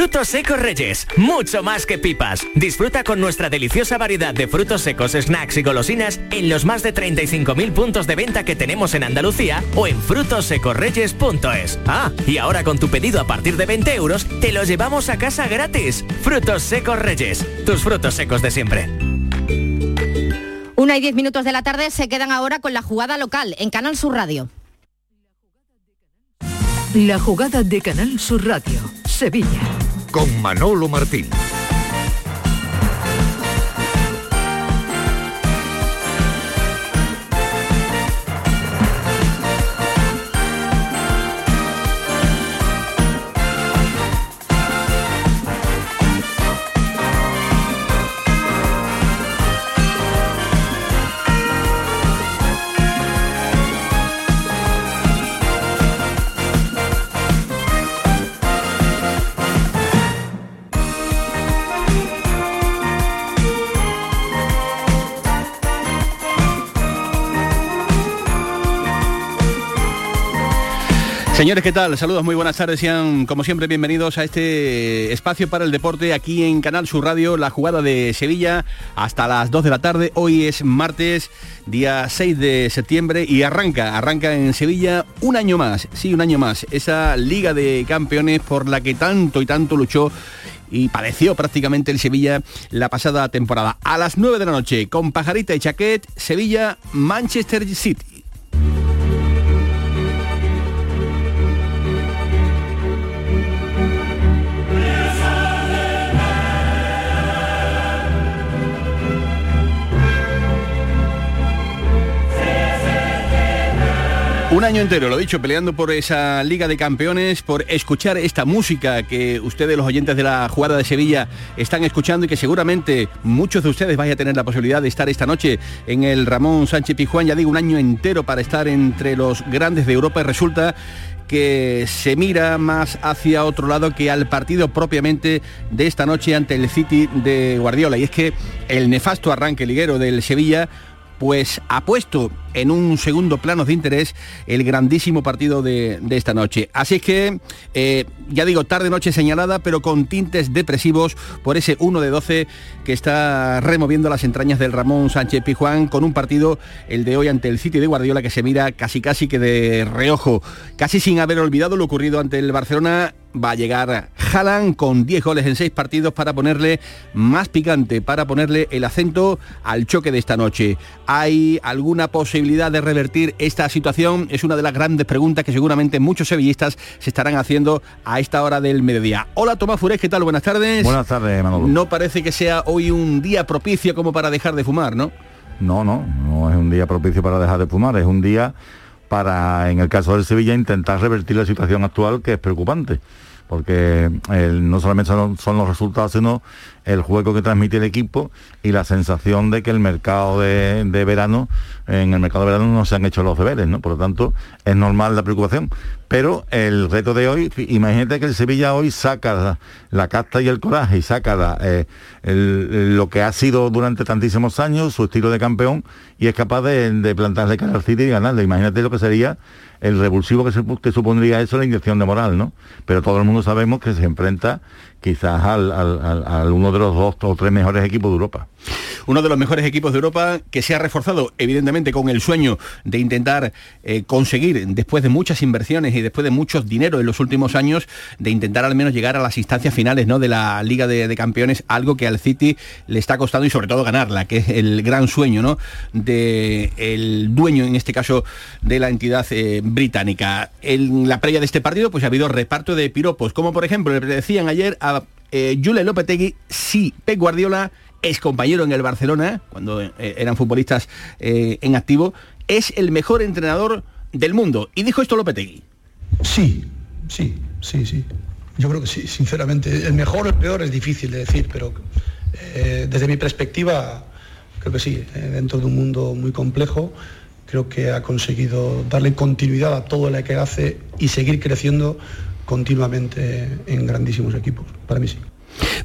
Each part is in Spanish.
Frutos secos Reyes, mucho más que pipas. Disfruta con nuestra deliciosa variedad de frutos secos, snacks y golosinas en los más de 35.000 puntos de venta que tenemos en Andalucía o en frutosecorreyes.es. Ah, y ahora con tu pedido a partir de 20 euros, te lo llevamos a casa gratis. Frutos secos Reyes, tus frutos secos de siempre. Una y diez minutos de la tarde se quedan ahora con la jugada local en Canal Sur Radio. La jugada de Canal Sur Radio, Sevilla. Con Manolo Martín. Señores, ¿qué tal? Saludos, muy buenas tardes. Sean, como siempre, bienvenidos a este espacio para el deporte aquí en Canal Sur Radio, la jugada de Sevilla hasta las 2 de la tarde. Hoy es martes, día 6 de septiembre y arranca, arranca en Sevilla un año más, sí, un año más, esa Liga de Campeones por la que tanto y tanto luchó y padeció prácticamente el Sevilla la pasada temporada. A las 9 de la noche, con Pajarita y Chaquet, Sevilla, Manchester City. Un año entero, lo dicho, peleando por esa Liga de Campeones, por escuchar esta música que ustedes, los oyentes de la jugada de Sevilla, están escuchando y que seguramente muchos de ustedes vayan a tener la posibilidad de estar esta noche en el Ramón Sánchez Pijuán, ya digo, un año entero para estar entre los grandes de Europa y resulta que se mira más hacia otro lado que al partido propiamente de esta noche ante el City de Guardiola. Y es que el nefasto arranque liguero del Sevilla pues ha puesto en un segundo plano de interés el grandísimo partido de, esta noche. Así es que, eh, ya digo, tarde-noche señalada, pero con tintes depresivos por ese 1 de 12 que está removiendo las entrañas del Ramón Sánchez Pijuán con un partido, el de hoy ante el City de Guardiola, que se mira casi casi que de reojo, casi sin haber olvidado lo ocurrido ante el Barcelona va a llegar Haaland con 10 goles en 6 partidos para ponerle más picante, para ponerle el acento al choque de esta noche. ¿Hay alguna posibilidad de revertir esta situación? Es una de las grandes preguntas que seguramente muchos sevillistas se estarán haciendo a esta hora del mediodía. Hola Tomás Furés, ¿qué tal? Buenas tardes. Buenas tardes, Manolo. No parece que sea hoy un día propicio como para dejar de fumar, ¿no? No, no, no es un día propicio para dejar de fumar, es un día para, en el caso del Sevilla, intentar revertir la situación actual que es preocupante porque no solamente son, los resultados, sino el juego que transmite el equipo y la sensación de que el mercado de, verano, en el mercado de verano no se han hecho los deberes, ¿no? Por lo tanto, es normal la preocupación. Pero el reto de hoy, imagínate que el Sevilla hoy saca la, casta y el coraje y saca eh, lo que ha sido durante tantísimos años, su estilo de campeón, y es capaz de, plantarle cara al City y ganarle. Imagínate lo que sería el revulsivo que, supondría eso la inyección de moral, ¿no? Pero todo el mundo sabemos que se enfrenta quizás al, uno de los dos o tres mejores equipos de Europa. Uno de los mejores equipos de Europa que se ha reforzado evidentemente con el sueño de intentar eh, conseguir, después de muchas inversiones y después de muchos dinero en los últimos años, de intentar al menos llegar a las instancias finales ¿no? de la Liga de, Campeones, algo que al City le está costando y sobre todo ganarla, que es el gran sueño ¿no? del dueño, en este caso, de la entidad eh, británica. En la previa de este partido pues ha habido reparto de piropos, como por ejemplo le decían ayer a eh, Jule Lopetegui, sí, Pep Guardiola es compañero en el Barcelona, cuando eh, eran futbolistas eh, en activo, es el mejor entrenador del mundo. Y dijo esto Lopetegui. Sí, sí, sí, sí. Yo creo que sí, sinceramente. El mejor o el peor es difícil de decir, pero eh, desde mi perspectiva, creo que sí. dentro de un mundo muy complejo, creo que ha conseguido darle continuidad a todo lo que hace y seguir creciendo continuamente en grandísimos equipos. Para mí sí.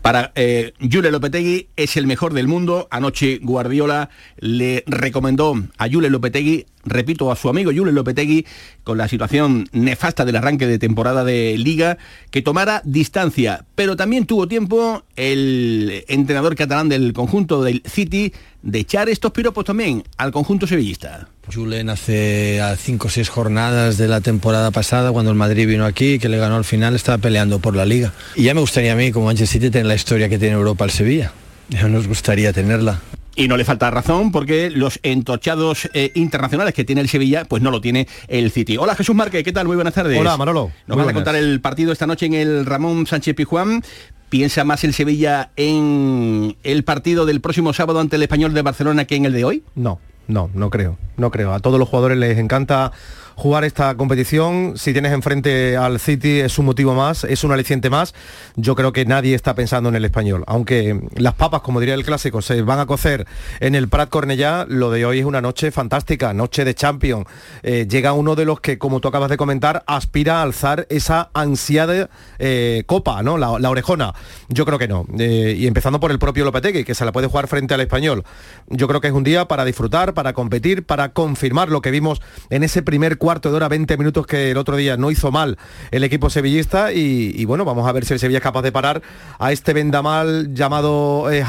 Para eh, Jule Lopetegui es el mejor del mundo. Anoche Guardiola le recomendó a Jule Lopetegui repito, a su amigo Julio Lopetegui con la situación nefasta del arranque de temporada de liga, que tomara distancia, pero también tuvo tiempo el entrenador catalán del conjunto del City de echar estos piropos también al conjunto sevillista. Julen hace cinco o seis jornadas de la temporada pasada, cuando el Madrid vino aquí, que le ganó al final, estaba peleando por la liga. Y ya me gustaría a mí, como Manchester City, la historia que tiene Europa al Sevilla. Ya nos gustaría tenerla. Y no le falta razón porque los entorchados eh, internacionales que tiene el Sevilla, pues no lo tiene el City. Hola Jesús Márquez, ¿qué tal? Muy buenas tardes. Hola Manolo. Nos van a contar el partido esta noche en el Ramón Sánchez Pijuán. ¿Piensa más el Sevilla en el partido del próximo sábado ante el Español de Barcelona que en el de hoy? No, no, no creo, no creo. A todos los jugadores les encanta jugar esta competición. Si tienes enfrente al City es un motivo más, es un aliciente más. Yo creo que nadie está pensando en el español. Aunque las papas, como diría el clásico, se van a cocer en el Prat Cornellá, lo de hoy es una noche fantástica, noche de Champions. Eh, llega uno de los que, como tú acabas de comentar, aspira a alzar esa ansiada eh, copa, ¿no? La, orejona. Yo creo que no. Eh, y empezando por el propio Lopetegui, que se la puede jugar frente al español. Yo creo que es un día para disfrutar, para competir, para confirmar lo que vimos en ese primer cuarto de hora, 20 minutos que el otro día no hizo mal el equipo sevillista y, bueno, vamos a ver si el Sevilla es capaz de parar a este vendamal llamado eh,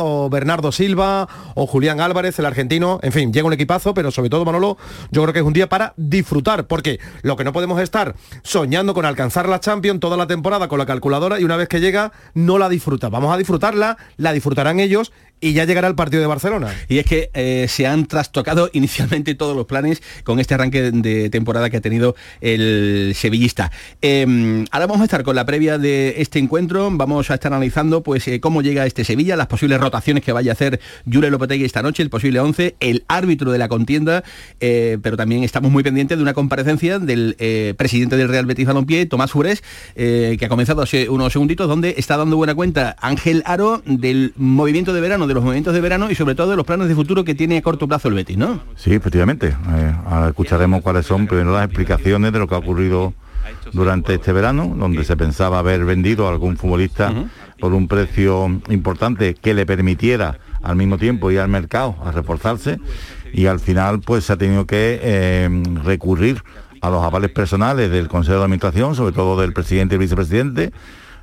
o Bernardo Silva o Julián Álvarez, el argentino. En fin, llega un equipazo, pero sobre todo Manolo, yo creo que es un día para disfrutar, porque lo que no podemos estar soñando con alcanzar la Champions toda la temporada con la calculadora y una vez que llega no la disfruta. Vamos a disfrutarla, la disfrutarán ellos y ya llegará el partido de Barcelona. Y es que eh, se han trastocado inicialmente todos los planes con este arranque de temporada que ha tenido el sevillista. Em, ahora vamos a estar con la previa de este encuentro, vamos a estar analizando pues eh, cómo llega este Sevilla, las posibles rotaciones que vaya a hacer Jure Lopetegui esta noche, el posible 11, el árbitro de la contienda, eh, pero también estamos muy pendientes de una comparecencia del presidente del Real Betis Balompié, Tomás Fures, que ha comenzado hace unos segunditos, donde está dando buena cuenta Ángel Aro del movimiento de verano de los movimientos de verano y sobre todo de los planes de futuro que tiene a corto plazo el Betis, ¿no? Sí, efectivamente. Eh, ahora escucharemos cuáles son primero las explicaciones de lo que ha ocurrido durante este verano, donde se pensaba haber vendido a algún futbolista por un precio importante que le permitiera al mismo tiempo ir al mercado a reforzarse y al final pues se ha tenido que eh, recurrir a los avales personales del Consejo de Administración, sobre todo del presidente y vicepresidente,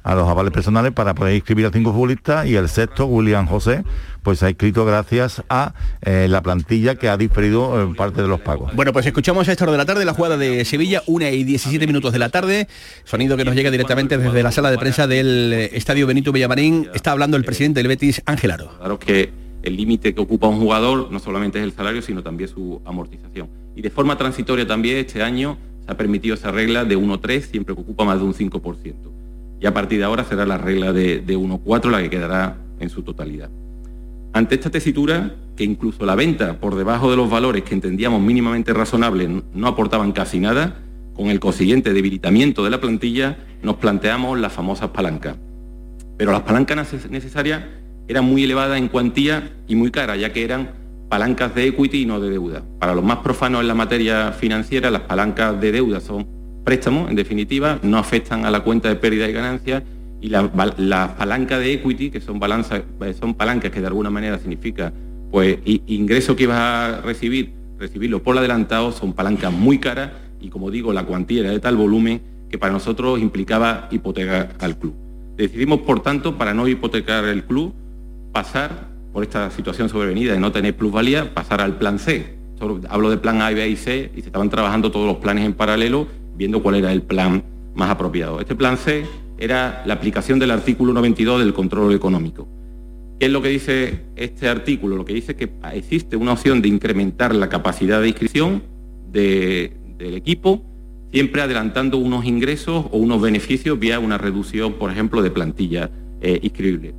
a los avales personales para poder inscribir a cinco futbolistas y el sexto, William José, pues ha inscrito gracias a eh, la plantilla que ha diferido en parte de los pagos. Bueno, pues escuchamos a esta hora de la tarde la jugada de Sevilla, una y 17 minutos de la tarde, sonido que nos llega directamente desde la sala de prensa del eh, Estadio Benito Villamarín. Está hablando el presidente del Betis, Ángel Aro. Claro que el límite que ocupa un jugador no solamente es el salario, sino también su amortización. Y de forma transitoria también este año se ha permitido esa regla de 1-3 siempre que ocupa más de un 5% y a partir de ahora será la regla de, de 1,4 la que quedará en su totalidad. Ante esta tesitura, que incluso la venta por debajo de los valores que entendíamos mínimamente razonables no aportaban casi nada, con el consiguiente debilitamiento de la plantilla, nos planteamos las famosas palancas. Pero las palancas necesarias eran muy elevadas en cuantía y muy caras, ya que eran palancas de equity y no de deuda. Para los más profanos en la materia financiera, las palancas de deuda son préstamos, en definitiva, no afectan a la cuenta de pérdida y ganancias y la, palanca de equity, que son, balanzas, son palancas que de alguna manera significa pues ingreso que ibas a recibir, recibirlo por adelantado, son palancas muy caras y como digo, la cuantía era de tal volumen que para nosotros implicaba hipotecar al club. Decidimos, por tanto, para no hipotecar el club, pasar por esta situación sobrevenida de no tener plusvalía, pasar al plan C. hablo de plan A, B y C y se estaban trabajando todos los planes en paralelo viendo cuál era el plan más apropiado. Este plan C era la aplicación del artículo 92 del control económico. ¿Qué es lo que dice este artículo? Lo que dice que existe una opción de incrementar la capacidad de inscripción del equipo, siempre adelantando unos ingresos o unos beneficios vía una reducción, por ejemplo, de plantilla eh, inscribible.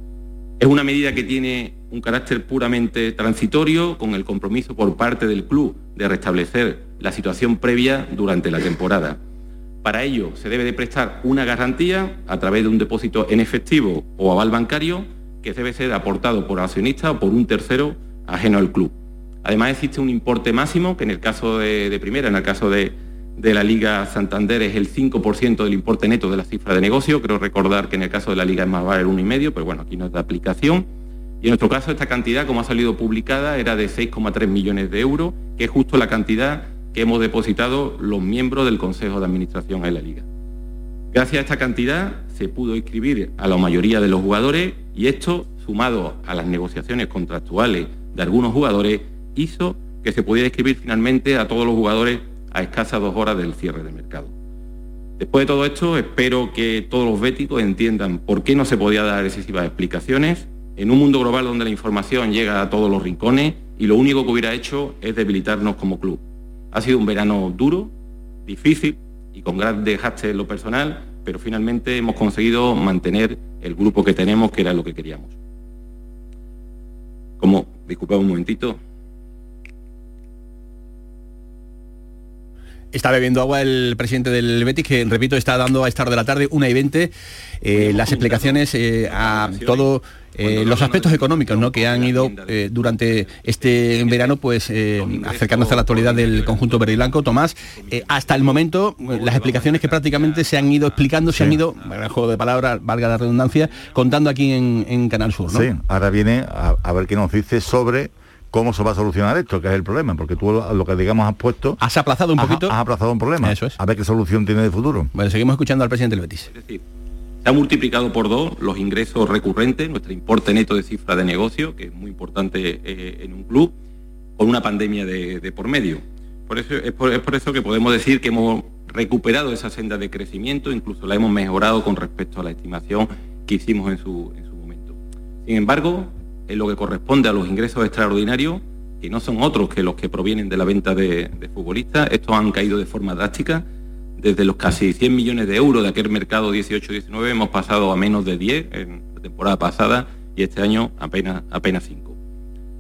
Es una medida que tiene un carácter puramente transitorio, con el compromiso por parte del club de restablecer la situación previa durante la temporada. Para ello se debe de prestar una garantía a través de un depósito en efectivo o aval bancario que debe ser aportado por accionista o por un tercero ajeno al club. Además existe un importe máximo que en el caso de, primera, en el caso de, la Liga Santander es el 5% del importe neto de la cifra de negocio. Creo recordar que en el caso de la Liga es más vale el 1,5, pero bueno, aquí no es de aplicación. Y en nuestro caso esta cantidad, como ha salido publicada, era de 6,3 millones de euros que es justo la cantidad que hemos depositado los miembros del Consejo de Administración en la Liga. Gracias a esta cantidad se pudo inscribir a la mayoría de los jugadores y esto, sumado a las negociaciones contractuales de algunos jugadores, hizo que se pudiera inscribir finalmente a todos los jugadores a escasas dos horas del cierre del mercado. Después de todo esto, espero que todos los béticos entiendan por qué no se podía dar excesivas explicaciones en un mundo global donde la información llega a todos los rincones y lo único que hubiera hecho es debilitarnos como club. Ha sido un verano duro, difícil y con gran desgaste en lo personal, pero finalmente hemos conseguido mantener el grupo que tenemos, que era lo que queríamos. Como, disculpad un momentito, Está bebiendo agua el presidente del Betis, que repito, está dando a estar de la tarde, una y 20, eh, las explicaciones eh, a todos eh, los aspectos económicos ¿no? que han ido durante este verano pues acercándose a la actualidad del conjunto verde y blanco. Tomás, hasta el momento las explicaciones que prácticamente se han ido explicando, se han ido, el juego de palabras, valga la redundancia, contando aquí en, Canal Sur. ¿no? Sí, ahora viene a ver qué nos dice sobre cómo se va a solucionar esto, que es el problema, porque tú lo que digamos has puesto... Has aplazado un poquito. Has, aplazado un problema. Eso es. A ver qué solución tiene de futuro. Bueno, seguimos escuchando al presidente del Betis. Se ha multiplicado por dos los ingresos recurrentes, nuestro importe neto de cifra de negocio, que es muy importante eh, en un club, con una pandemia de, por medio. Por eso, es, por, eso que podemos decir que hemos recuperado esa senda de crecimiento, incluso la hemos mejorado con respecto a la estimación que hicimos en su momento. Sin embargo, en lo que corresponde a los ingresos extraordinarios, que no son otros que los que provienen de la venta de, futbolistas, estos han caído de forma drástica. Desde los casi 100 millones de euros de aquel mercado 18-19 hemos pasado a menos de 10 en la temporada pasada y este año apenas, apenas 5.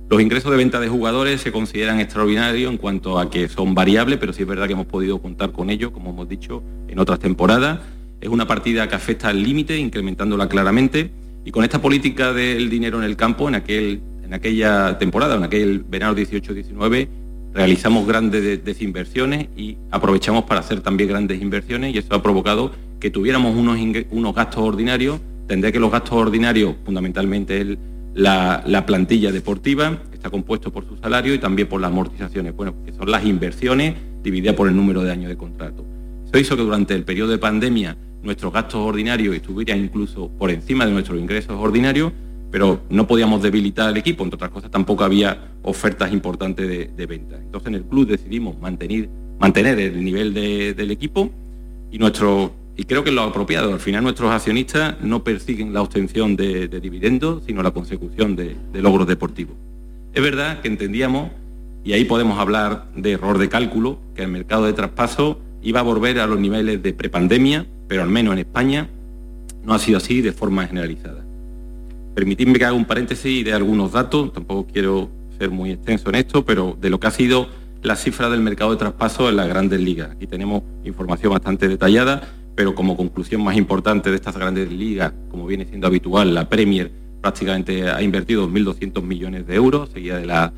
Los ingresos de venta de jugadores se consideran extraordinarios en cuanto a que son variables, pero sí es verdad que hemos podido contar con ellos, como hemos dicho, en otras temporadas. Es una partida que afecta al límite, incrementándola claramente y con esta política del dinero en el campo, en, aquel, en aquella temporada, en aquel verano 18-19, realizamos grandes desinversiones y aprovechamos para hacer también grandes inversiones y eso ha provocado que tuviéramos unos, unos gastos ordinarios. Tendría que los gastos ordinarios, fundamentalmente la, la, plantilla deportiva, está compuesto por su salario y también por las amortizaciones, bueno, que son las inversiones divididas por el número de años de contrato. Eso hizo que durante el periodo de pandemia nuestros gastos ordinarios estuvieran incluso por encima de nuestros ingresos ordinarios, pero no podíamos debilitar al equipo, entre otras cosas tampoco había ofertas importantes de, venta. Entonces en el club decidimos mantener, el nivel del equipo y nuestro y creo que es lo apropiado. Al final nuestros accionistas no persiguen la obtención de, dividendos, sino la consecución de, de, logros deportivos. Es verdad que entendíamos, y ahí podemos hablar de error de cálculo, que el mercado de traspaso iba a volver a los niveles de prepandemia, pero al menos en España no ha sido así de forma generalizada. Permitidme que haga un paréntesis de algunos datos, tampoco quiero ser muy extenso en esto, pero de lo que ha sido la cifra del mercado de traspaso en las grandes ligas. Aquí tenemos información bastante detallada, pero como conclusión más importante de estas grandes ligas, como viene siendo habitual, la Premier prácticamente ha invertido 2.200 millones de euros, seguida de, la,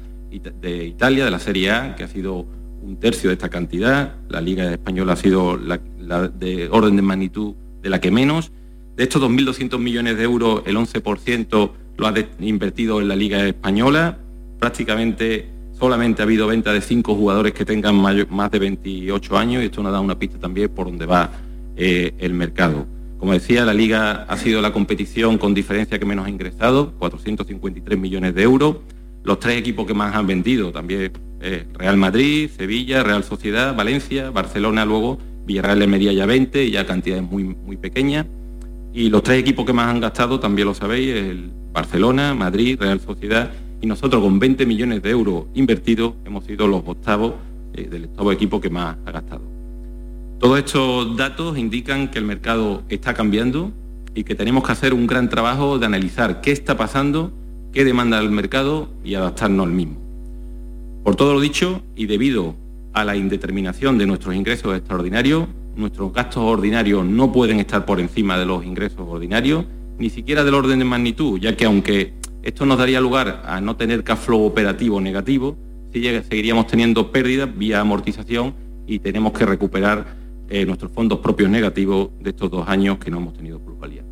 de Italia, de la Serie A, que ha sido un tercio de esta cantidad. La Liga Española ha sido la, de orden de magnitud de la que menos. De estos 2.200 millones de euros, el 11% lo ha invertido en la Liga Española. Prácticamente solamente ha habido venta de cinco jugadores que tengan más de 28 años y esto nos da una pista también por dónde va eh, el mercado. Como decía, la Liga ha sido la competición con diferencia que menos ha ingresado, 453 millones de euros. Los tres equipos que más han vendido también eh, Real Madrid, Sevilla, Real Sociedad, Valencia, Barcelona luego, Villarreal media ya 20 y ya cantidades muy, muy pequeñas. Y los tres equipos que más han gastado, también lo sabéis, el Barcelona, Madrid, Real Sociedad y nosotros con 20 millones de euros invertidos hemos sido los octavos eh, del octavo equipo que más ha gastado. Todos estos datos indican que el mercado está cambiando y que tenemos que hacer un gran trabajo de analizar qué está pasando, qué demanda el mercado y adaptarnos al mismo. Por todo lo dicho y debido a la indeterminación de nuestros ingresos extraordinarios, nuestros gastos ordinarios no pueden estar por encima de los ingresos ordinarios, ni siquiera del orden de magnitud, ya que aunque esto nos daría lugar a no tener cash flow operativo negativo, seguiríamos teniendo pérdidas vía amortización y tenemos que recuperar eh, nuestros fondos propios negativos de estos dos años que no hemos tenido plusvalía.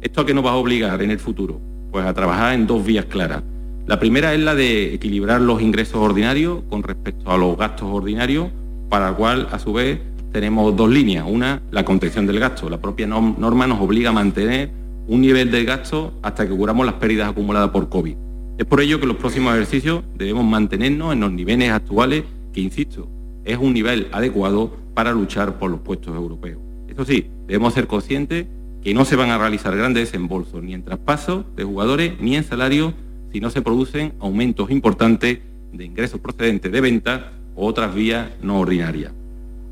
¿Esto a qué nos va a obligar en el futuro? Pues a trabajar en dos vías claras La primera es la de equilibrar los ingresos ordinarios con respecto a los gastos ordinarios, para la cual, a su vez, tenemos dos líneas. Una, la contención del gasto. La propia norma nos obliga a mantener un nivel de gasto hasta que curamos las pérdidas acumuladas por COVID. Es por ello que los próximos ejercicios debemos mantenernos en los niveles actuales, que, insisto, es un nivel adecuado para luchar por los puestos europeos. Eso sí, debemos ser conscientes que no se van a realizar grandes desembolsos ni en traspasos de jugadores ni en salarios si no se producen aumentos importantes de ingresos procedentes de venta o otras vías no ordinarias.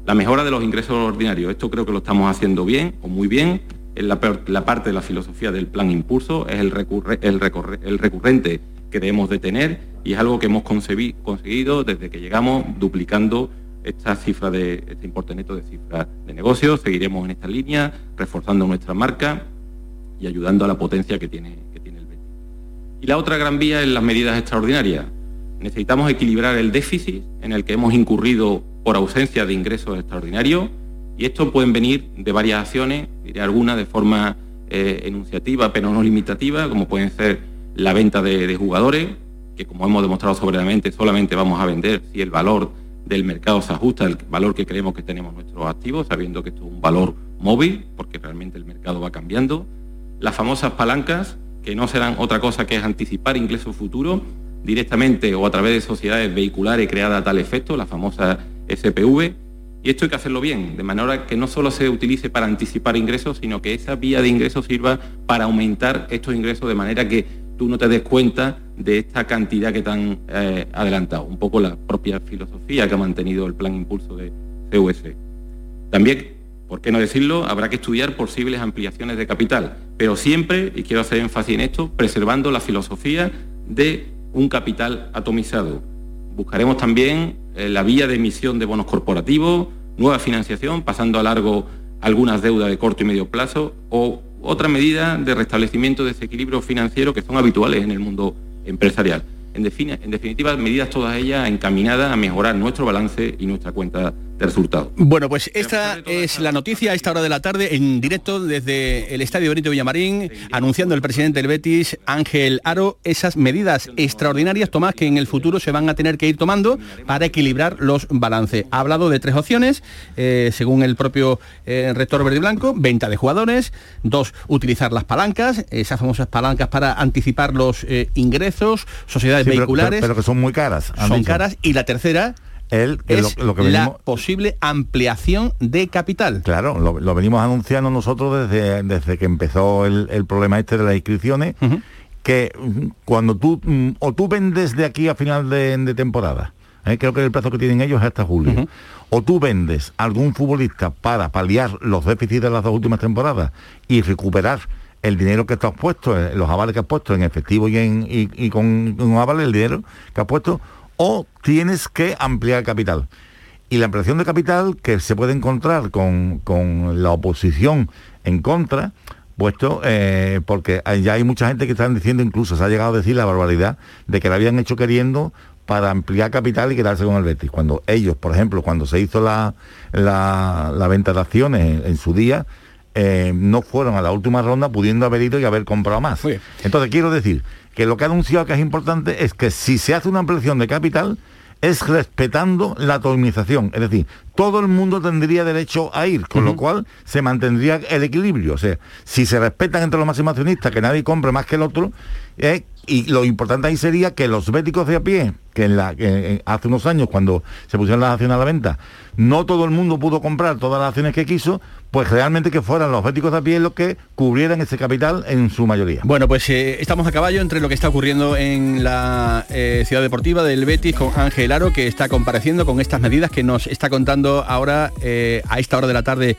La mejora de los ingresos ordinarios, esto creo que lo estamos haciendo bien o muy bien, es la, parte de la filosofía del plan impulso, es el, el, recurrente que debemos de tener y es algo que hemos conseguido desde que llegamos duplicando esta cifra de este importe neto de cifras de negocios. Seguiremos en esta línea, reforzando nuestra marca y ayudando a la potencia que tiene, que tiene el Betis. Y la otra gran vía es las medidas extraordinarias. Necesitamos equilibrar el déficit en el que hemos incurrido por ausencia de ingresos extraordinarios y esto pueden venir de varias acciones, diré algunas de forma eh, enunciativa pero no limitativa, como pueden ser la venta de, de jugadores, que como hemos demostrado soberanamente solamente vamos a vender si el valor del mercado se ajusta al valor que creemos que tenemos nuestros activos, sabiendo que esto es un valor móvil, porque realmente el mercado va cambiando. Las famosas palancas, que no serán otra cosa que es anticipar ingresos futuros directamente o a través de sociedades vehiculares creadas a tal efecto, la famosa SPV. Y esto hay que hacerlo bien, de manera que no solo se utilice para anticipar ingresos, sino que esa vía de ingresos sirva para aumentar estos ingresos de manera que tú no te des cuenta de esta cantidad que te han eh, adelantado. Un poco la propia filosofía que ha mantenido el plan impulso de CUS. También, ¿por qué no decirlo? Habrá que estudiar posibles ampliaciones de capital, pero siempre, y quiero hacer énfasis en esto, preservando la filosofía de un capital atomizado. Buscaremos también la vía de emisión de bonos corporativos, nueva financiación, pasando a largo algunas deudas de corto y medio plazo o otra medida de restablecimiento de ese equilibrio financiero que son habituales en el mundo empresarial. En, definitiva, medidas todas ellas encaminadas a mejorar nuestro balance y nuestra cuenta de resultados. Bueno, pues esta es la noticia a esta hora de la tarde en directo desde el Estadio Benito Villamarín, anunciando el presidente del Betis, Ángel Aro, esas medidas extraordinarias, Tomás, que en el futuro se van a tener que ir tomando para equilibrar los balances. Ha hablado de tres opciones, eh, según el propio eh, rector verde y blanco, venta de jugadores, dos, utilizar las palancas, esas famosas palancas para anticipar los eh, ingresos, sociedades vehiculares. Pero, que son muy caras. Son caras. Y la tercera el, es lo, que la posible ampliación de capital. Claro, lo, venimos anunciando nosotros desde, desde que empezó el, problema este de las inscripciones, que mm, cuando tú, mm, o tú vendes de aquí a final de, temporada, ¿eh? creo que el plazo que tienen ellos es hasta julio, o tú vendes algún futbolista para paliar los déficits de las dos últimas temporadas y recuperar el dinero que tú has puesto, eh, los avales que has puesto en efectivo y, en, y, con un avale, el dinero que has puesto, o tienes que ampliar capital. Y la ampliación de capital que se puede encontrar con, la oposición en contra, puesto eh, porque ya hay mucha gente que están diciendo, incluso se ha llegado a decir la barbaridad de que la habían hecho queriendo para ampliar capital y quedarse con el Betis. Cuando ellos, por ejemplo, cuando se hizo la, la, venta de acciones en su día, eh, no fueron a la última ronda pudiendo haber ido y haber comprado más. Entonces quiero decir que lo que ha anunciado que es importante es que si se hace una ampliación de capital es respetando la atomización, es decir, todo el mundo tendría derecho a ir, con lo cual se mantendría el equilibrio. O sea, si se respetan entre los máximos accionistas, que nadie compre más que el otro, eh, y lo importante ahí sería que los béticos de a pie, que, en la, que hace unos años cuando se pusieron las acciones a la venta, no todo el mundo pudo comprar todas las acciones que quiso, pues realmente que fueran los béticos de a pie los que cubrieran ese capital en su mayoría. Bueno, pues eh, estamos a caballo entre lo que está ocurriendo en la eh, ciudad deportiva del Betis con Ángel Aro, que está compareciendo con estas medidas que nos está contando ahora eh, a esta hora de la tarde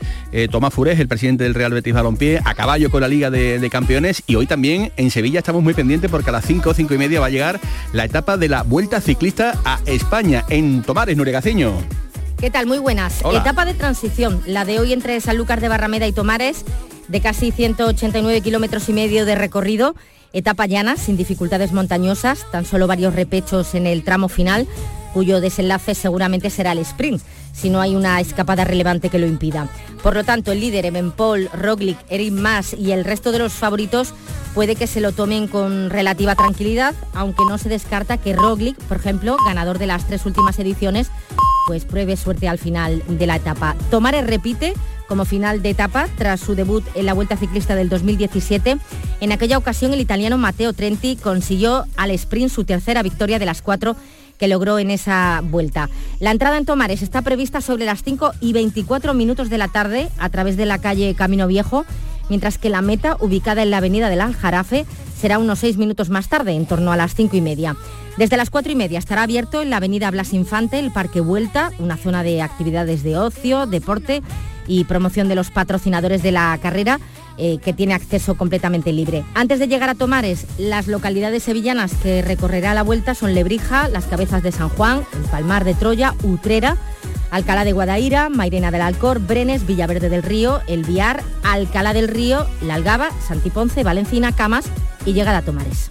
Tomás Furés, el presidente del Real Betis Balompié, a caballo con la Liga de, Campeones y hoy también en Sevilla estamos muy pendientes porque a las 5, 5 y media va a llegar la etapa de la Vuelta Ciclista a España en Tomares, Nuregaceño. ¿Qué tal? Muy buenas. Etapa de transición, la de hoy entre Sanlúcar de Barrameda y Tomares, de casi 189 kilómetros y medio de recorrido. Etapa llana, sin dificultades montañosas, tan solo varios repechos en el tramo final, cuyo desenlace seguramente será el sprint. si no hay una escapada relevante que lo impida. Por lo tanto, el líder Paul, Roglic, Eric Mas y el resto de los favoritos puede que se lo tomen con relativa tranquilidad, aunque no se descarta que Roglic, por ejemplo, ganador de las tres últimas ediciones, pues pruebe suerte al final de la etapa. Tomares repite como final de etapa tras su debut en la Vuelta Ciclista del 2017. En aquella ocasión el italiano Matteo Trenti consiguió al sprint su tercera victoria de las cuatro que logró en esa vuelta. La entrada en Tomares está prevista sobre las 5 y 24 minutos de la tarde a través de la calle Camino Viejo, mientras que la meta, ubicada en la avenida del Aljarafe, será unos 6 minutos más tarde, en torno a las 5 y media. Desde las 4 y media estará abierto en la avenida Blas Infante el Parque Vuelta, una zona de actividades de ocio, deporte y promoción de los patrocinadores de la carrera eh, que tiene acceso completamente libre. Antes de llegar a Tomares, las localidades sevillanas que recorrerá la vuelta son Lebrija, Las Cabezas de San Juan, el Palmar de Troya, Utrera, Alcalá de Guadaira, Mairena del Alcor, Brenes, Villaverde del Río, El Viar, Alcalá del Río, La Algaba, Santiponce, Valencina, Camas y llegada a Tomares.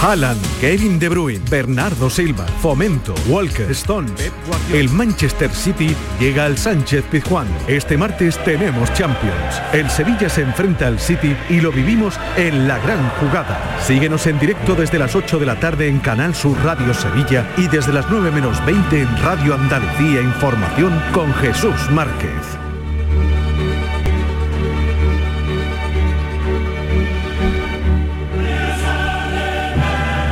Haaland, Kevin De Bruyne, Bernardo Silva, Fomento, Walker, Stones. El Manchester City llega al Sánchez Pizjuán. Este martes tenemos Champions. El Sevilla se enfrenta al City y lo vivimos en la gran jugada. Síguenos en directo desde las 8 de la tarde en Canal Sur Radio Sevilla y desde las 9 menos 20 en Radio Andalucía Información con Jesús Márquez.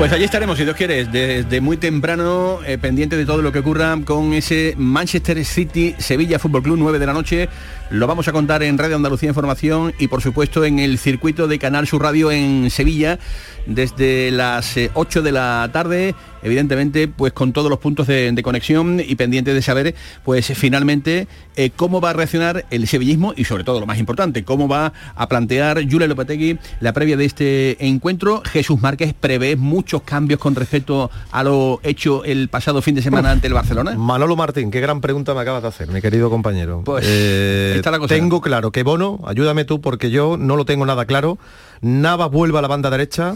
Pues allí estaremos, si Dios quiere, desde muy temprano, eh, pendiente de todo lo que ocurra con ese Manchester City Sevilla Fútbol Club 9 de la noche. Lo vamos a contar en Radio Andalucía Información y por supuesto en el circuito de Canal Sur Radio en Sevilla desde las 8 eh, de la tarde, evidentemente pues con todos los puntos de, conexión y pendiente de saber pues finalmente eh, cómo va a reaccionar el sevillismo y sobre todo lo más importante, cómo va a plantear Julia Lopetegui la previa de este encuentro. Jesús Márquez prevé muchos cambios con respecto a lo hecho el pasado fin de semana ante el Barcelona. Manolo Martín, qué gran pregunta me acabas de hacer, mi querido compañero. Pues eh, tengo claro que Bono, ayúdame tú porque yo no lo tengo nada claro Nava vuelve a la banda derecha.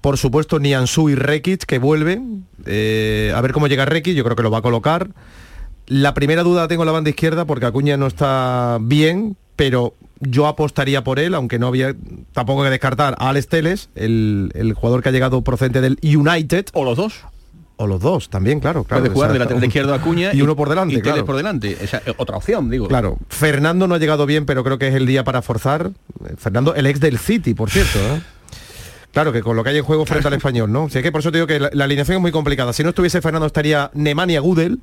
Por supuesto, Niansu y Rekic que vuelven. Eh, a ver cómo llega Rekic, yo creo que lo va a colocar. La primera duda la tengo en la banda izquierda porque Acuña no está bien, pero yo apostaría por él, aunque no había tampoco que descartar a Alex Teles, el, el, jugador que ha llegado procedente del United. O los dos. O los dos, también, claro. claro Puede jugar de lateral izquierdo a Cuña y, uno por delante. Y claro. por delante. Esa es otra opción, digo. Claro. Fernando no ha llegado bien, pero creo que es el día para forzar. Fernando, el ex del City, por cierto. ¿eh? Claro, que con lo que hay en juego frente al español, ¿no? O que por eso te digo que la, alineación es muy complicada. Si no estuviese Fernando estaría Nemanja Gudel.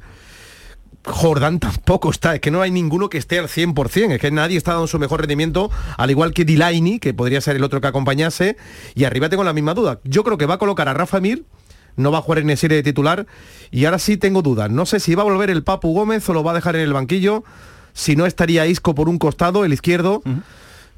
Jordán tampoco está, es que no hay ninguno que esté al 100%, es que nadie está dando su mejor rendimiento, al igual que Dilaini, que podría ser el otro que acompañase, y arriba tengo la misma duda. Yo creo que va a colocar a Rafa Mir, no va a jugar en el serie de titular y ahora sí tengo dudas. No sé si va a volver el Papu Gómez o lo va a dejar en el banquillo, si no estaría Isco por un costado, el izquierdo.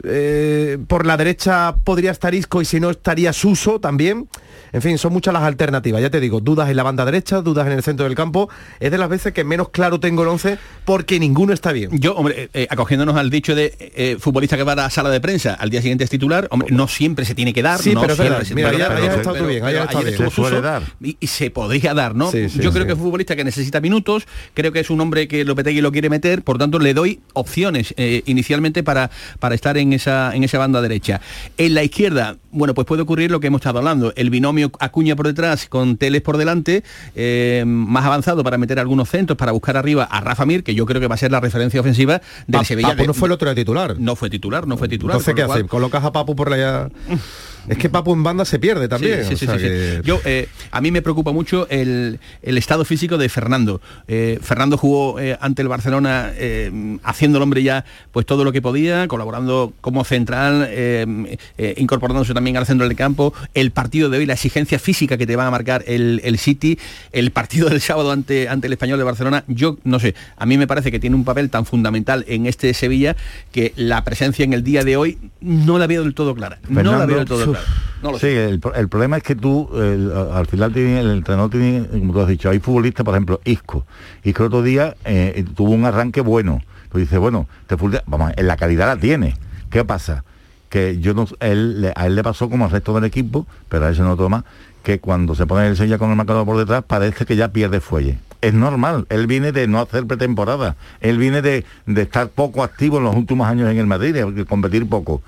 Eh, por la derecha podría estar Isco y si no estaría Suso también. En fin, son muchas las alternativas. Ya te digo, dudas en la banda derecha, dudas en el centro del campo. Es de las veces que menos claro tengo el 11 porque ninguno está bien. Yo, hombre, eh, eh, acogiéndonos al dicho de eh, futbolista que va a la sala de prensa, al día siguiente es titular, hombre, no siempre se tiene que dar. Sí, no pero siempre se Mira, ya, ha estado bien, Se suele dar. Y, se podría dar, ¿no? Yo creo que es un futbolista que necesita minutos, creo que es un hombre que Lopetegui lo quiere meter, por tanto le doy opciones inicialmente para, para estar en esa, en esa banda derecha. En la izquierda, bueno, pues puede ocurrir lo que hemos estado hablando, el binomio Acuña por detrás con Teles por delante, eh, más avanzado para meter algunos centros, para buscar arriba a Rafa Mir, que yo creo que va a ser la referencia ofensiva del Sevilla. Papu no fue el otro de titular. No fue titular, no fue titular. Entonces, ¿qué hace? ¿Colocas a Papu por la... Es que Papu en banda se pierde también. Sí, sí, o sea sí, sí. que- Yo, eh, a mí me preocupa mucho el, el estado físico de Fernando. Eh, Fernando jugó eh, ante el Barcelona haciendo el hombre ya pues todo lo que podía, colaborando como central, incorporándose también al centro del campo. El partido de hoy, la exigencia física que te va a marcar el, el City, el partido del sábado ante, ante el español de Barcelona, yo no sé, a mí me parece que tiene un papel tan fundamental en este Sevilla que la presencia en el día de hoy no la veo del todo clara. no la veo del todo No lo sí, el, pro- el problema es que tú, el- al final tiene, el entrenador tiene, como tú has dicho, hay futbolistas, por ejemplo, Isco. Isco el otro día eh, tuvo un arranque bueno. Tú dices, bueno, este futbolista- vamos, en la calidad la tiene. ¿Qué pasa? Que yo no, él, le- a él le pasó como al resto del equipo, pero a eso no toma, que cuando se pone el Sevilla con el marcador por detrás, parece que ya pierde fuelle. Es normal, él viene de no hacer pretemporada, él viene de, de estar poco activo en los últimos años en el Madrid, de competir poco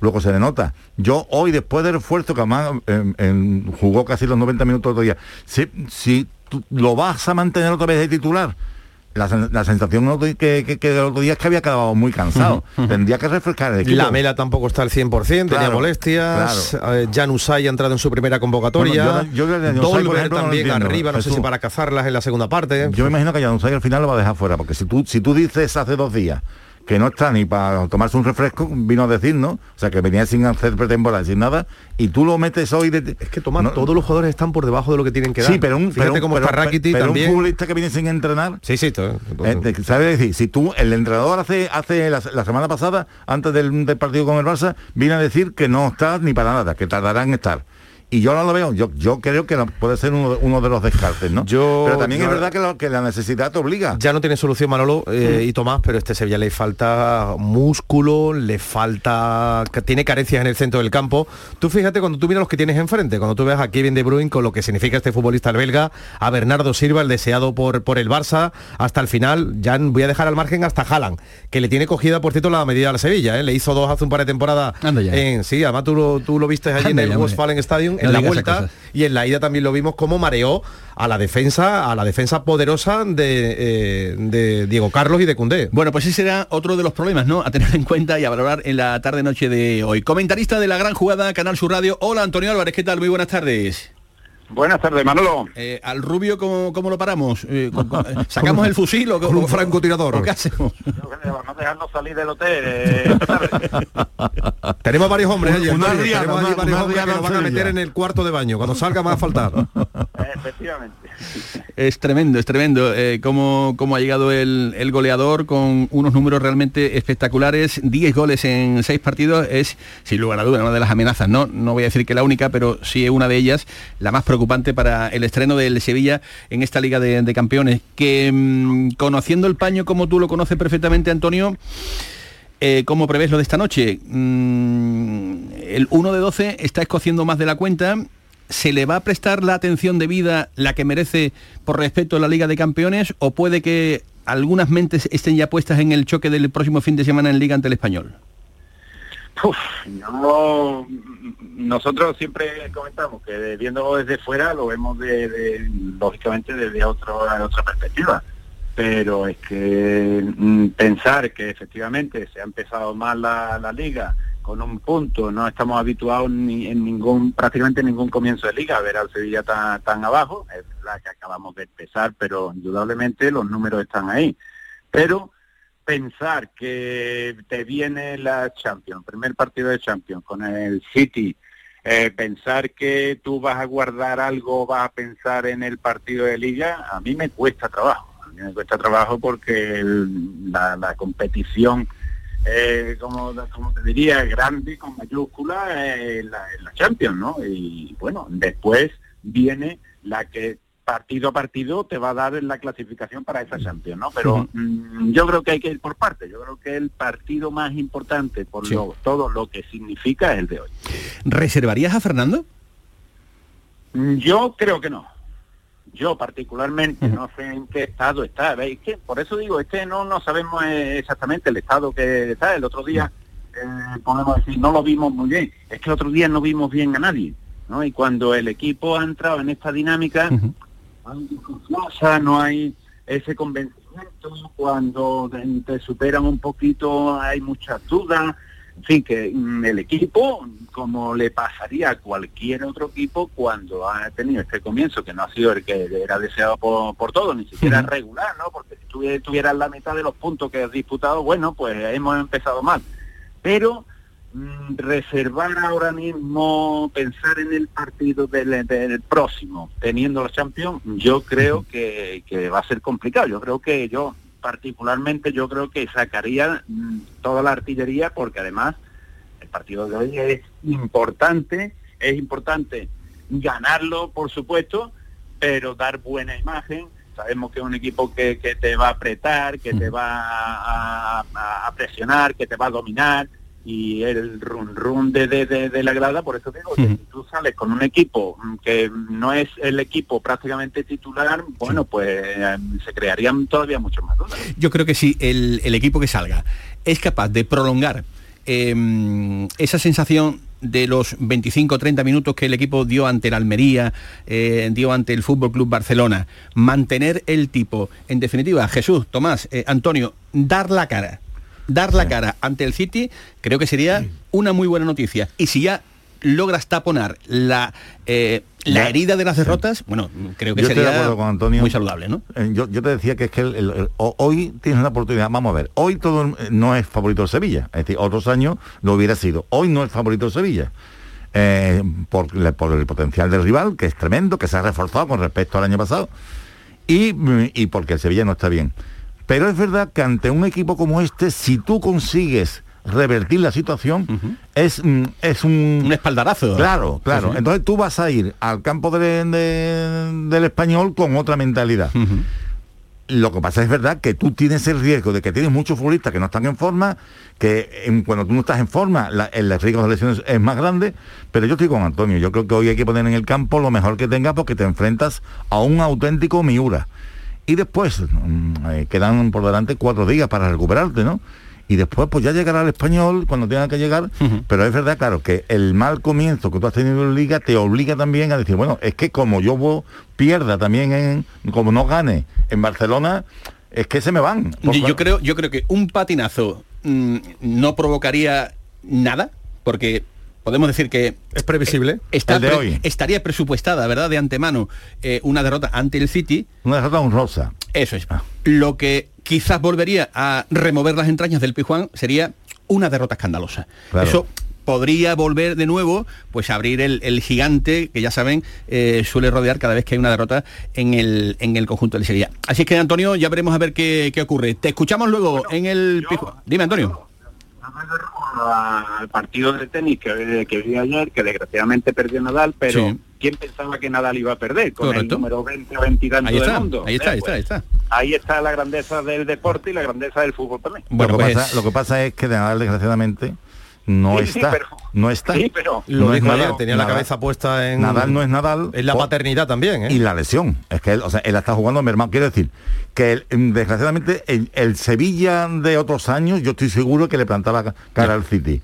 luego se le nota. Yo hoy, después del esfuerzo que además em, jugó casi los 90 minutos otro día, si, si tú lo vas a mantener otra vez de titular, la, sen- la sensación que, que, que el otro día es que había quedado muy cansado. Tendría que refrescar el equipo. La Mela tampoco está al 100%, tenía Claro, molestias. eh, Jan Usay ha entrado en su primera convocatoria. Bueno, yo- yo Jan ejemplo, también arriba, no sé si para cazarlas en la segunda parte. Yo me imagino que Januzaj al final lo va a dejar fuera, porque si tú, si tú dices hace dos días que no está ni para tomarse un refresco, vino a decir, ¿no? O sea, que venía sin hacer pretemporada, sin nada, y tú lo metes hoy de... Es que Tomás, todos los jugadores están por debajo de lo que tienen que dar. Sí, pero un, Fíjate pero, pero- un futbolista que viene sin entrenar. Sí, sí, todo- todo. eh, ¿Sabes decir? Si tú, el entrenador hace, hace la, la semana pasada, antes del, del partido con el Barça, viene a decir que no está ni para nada, que tardará en estar. Y yo no lo veo, yo, yo creo que no- puede ser uno, uno de los descartes, ¿no? Yo- pero también yo- es verdad que, lo- que la necesidad te obliga. Ya no tiene solución Manolo eh, y Tomás, pero este Sevilla le falta músculo, le falta... que tiene carencias en el centro del campo. Tú fíjate cuando tú miras los que tienes enfrente, cuando tú ves a Kevin De Bruyne con lo que significa este futbolista el belga, a Bernardo Silva, el deseado por, por el Barça, hasta el final, ya voy a dejar al margen hasta Haaland, que le tiene cogida, por cierto, la medida a la Sevilla, ¿eh? le hizo dos hace un par de temporadas en... Sí, además tú lo, tú lo viste allí Anda en ya, el. Westfalen Stadium, No en la vuelta, y en la ida también lo vimos como mareó a la defensa, a la defensa poderosa de, eh, de Diego Carlos y de Cundé. Bueno, pues ese será otro de los problemas, ¿no? A tener en cuenta y a valorar en la tarde-noche de hoy. Comentarista de la gran jugada, Canal Sur Radio. Hola, Antonio Álvarez, ¿qué tal? Muy buenas tardes. Buenas tardes, Manolo. Eh, ¿Al rubio cómo, cómo lo paramos? Eh, con- con- eh, ¿Sacamos el fusil o Con un francotirador. o qué hacemos? No dejarnos salir del hotel. eh. Tenemos varios hombres allí. Tenemos allí varios hombres que nos van a meter en el cuarto de baño. Cuando salga va a faltar. Efectivamente. Es tremendo, es tremendo eh, cómo, ha llegado el, el goleador con unos números realmente espectaculares. 10 goles en 6 partidos es, sin lugar a duda, una de las amenazas. No, no voy a decir que la única, pero sí es una de ellas, la más preocupante para el estreno del Sevilla en esta Liga de, de Campeones. Que mm, conociendo el paño como tú lo conoces perfectamente, Antonio, eh, ¿Cómo prevés lo de esta noche? Mm, el 1 de 12 está escociendo más de la cuenta. ¿Se le va a prestar la atención debida, la que merece por respeto a la Liga de Campeones? ¿O puede que algunas mentes estén ya puestas en el choque del próximo fin de semana en Liga ante el Español? Uf, no, nosotros siempre comentamos que viéndolo desde fuera lo vemos de, lógicamente desde otro, otra perspectiva. Pero es que mm, pensar que efectivamente se ha empezado mal la liga con un punto, no estamos habituados ni en ningún, prácticamente ningún comienzo de liga a ver al Sevilla tan, tan abajo, es la que acabamos de empezar, pero indudablemente los números están ahí. Pero pensar que te viene la Champions, primer partido de Champions con el City, eh, pensar que tú vas a guardar algo, vas a pensar en el partido de liga, a mí me cuesta trabajo. A mí me cuesta trabajo porque la competición, eh, como, como te diría, grande con mayúscula, es la, Champions, ¿no? Y bueno, después viene la que partido a partido te va a dar la clasificación para esa Champions, ¿no? Pero mm, yo creo que hay que ir por partes. Yo creo que el partido más importante por Sí. lo- todo lo que significa es el de hoy. ¿Reservarías a Fernando? Mm, Yo creo que no. Yo particularmente no sé en qué estado está. ¿Veis? Que por eso digo, es que no, no sabemos eh, exactamente el estado que está. El otro día eh, podemos decir, no lo vimos muy bien. Es que el otro día no vimos bien a nadie. ¿no? Y cuando el equipo ha entrado en esta dinámica, hay desconfianza, no hay ese convencimiento, cuando te te superan un poquito hay muchas dudas, en fin, que el equipo, como le pasaría a cualquier otro equipo cuando ha tenido este comienzo, que no ha sido el que era deseado por, por todos, ni siquiera regular, ¿no? Porque si tuviera, tuvieras la mitad de los puntos que has disputado, bueno, pues hemos empezado mal. Pero mm, reservar ahora mismo, pensar en el partido del, del próximo, teniendo los Champions, yo creo que, que va a ser complicado. Yo creo que yo, particularmente, yo creo que sacaría mm, toda la artillería porque además el partido de hoy es importante, es importante ganarlo, por supuesto, pero dar buena imagen. Sabemos que es un equipo que, que te va a apretar, que te va a, a- a presionar, que te va a dominar y el run run de, de, de- de la grada, por eso digo que si tú sales con un equipo que no es el equipo prácticamente titular, bueno, pues eh, se crearían todavía mucho más dudas. Yo creo que si el, el equipo que salga es capaz de prolongar eh, esa sensación de los 25 o 30 minutos que el equipo dio ante el Almería, eh, dio ante el Fútbol Club Barcelona, mantener el tipo, en definitiva, Jesús, Tomás, eh, Antonio, dar la cara, dar la cara ante el City, creo que sería una muy buena noticia. Y si ya logras taponar la, eh, la herida de las derrotas, bueno, creo que Yo estoy de sería acuerdo con Antonio. muy saludable, ¿no? Eh, Yo, yo te decía que es que el- el- el- ho- hoy tienes una oportunidad, vamos a ver, hoy todo el- no es favorito el Sevilla, es decir, otros años lo hubiera sido, hoy no es favorito el Sevilla. Eh, por, por el potencial del rival, que es tremendo, que se ha reforzado con respecto al año pasado, y, y porque el Sevilla no está bien. Pero es verdad que ante un equipo como este, si tú consigues revertir la situación, es, mm, es un... Un espaldarazo. Claro, claro. Sí. Entonces tú vas a ir al campo de- de- del español con otra mentalidad. Lo que pasa es verdad que tú tienes el riesgo de que tienes muchos futbolistas que no están en forma, que en- cuando tú no estás en forma la- el riesgo de lesiones es más grande, pero yo estoy con Antonio, yo creo que hoy hay que poner en el campo lo mejor que tengas porque te enfrentas a un auténtico Miura. Y después mm, eh, quedan por delante cuatro días para recuperarte, ¿no? Y después pues ya llegará el español cuando tenga que llegar, pero es verdad, claro, que el mal comienzo que tú has tenido en Liga te obliga también a decir, bueno, es que como yo pierda también en, como no gane en Barcelona, es que se me van. Yo, Porque- yo creo, yo creo que un patinazo mm, no provocaría nada, porque podemos decir que es previsible. está El de pre- hoy. estaría presupuestada, ¿verdad? De antemano eh, una derrota ante el City. Una derrota honrosa. Eso es. Lo que quizás volvería a remover las entrañas del Pijuán sería una derrota escandalosa. Claro. Eso podría volver de nuevo, pues a abrir el, el gigante que ya saben eh, suele rodear cada vez que hay una derrota en el, en el conjunto del Sevilla. Así es que Antonio, ya veremos a ver qué, qué ocurre. Te escuchamos luego en el Pijuán. Dime Antonio. Al partido de tenis que, que vi ayer, que desgraciadamente perdió Nadal, pero Sí. ¿quién pensaba que Nadal iba a perder? Con Correcto. el número 20 o 20 y tanto Ahí está, del mundo. ahí está, Eh, ahí está, ahí pues, está. ahí está la grandeza del deporte y la grandeza del fútbol también. lo, que pasa, lo que pasa es que de Nadal, desgraciadamente, no Sí, sí, está. pero- no está. sí, pero- Lo no es dijo ayer, Nadal. tenía la cabeza puesta en... Nadal no es Nadal. En la paternidad también, ¿eh? Y la lesión. Es que él, o sea, él está jugando mi hermano. Quiero decir que mm, desgraciadamente el, el Sevilla de otros años, yo estoy seguro que le plantaba ca- cara al City.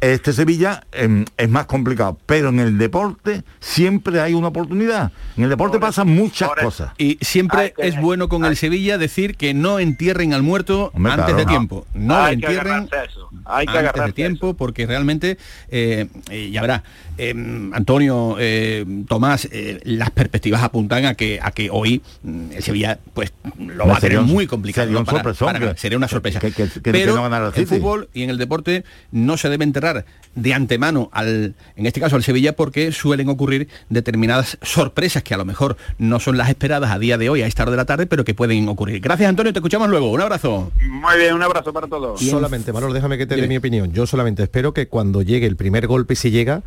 Este Sevilla em, es más complicado, pero en el deporte siempre hay una oportunidad. En el deporte pasan muchas cosas. Y siempre es bueno con el Sevilla decir que no entierren al muerto Hombre, antes claro. de tiempo. No lo entierren agarrarse a eso. Hay que antes de agarrarse a tiempo porque realmente, eh, eh, ya verá, eh, Antonio, eh, Tomás, eh, las perspectivas apuntan a que a que hoy mm, el Sevilla pues lo va a tener un- muy complicado. sería para- para ganar. sería una sorpresa. que- que- que- que Pero no ganara el el City. fútbol y en el deporte no se debe enterrar de antemano al, en este caso al Sevilla, porque suelen ocurrir determinadas sorpresas que a lo mejor no son las esperadas a día de hoy, a esta hora de la tarde, pero que pueden ocurrir. Gracias Antonio, te escuchamos luego. Un abrazo. Muy bien, un abrazo para todos. Solamente, Manolo, déjame que te dé mi opinión. Yo solamente espero que cuando llegue el primer golpe, si llega,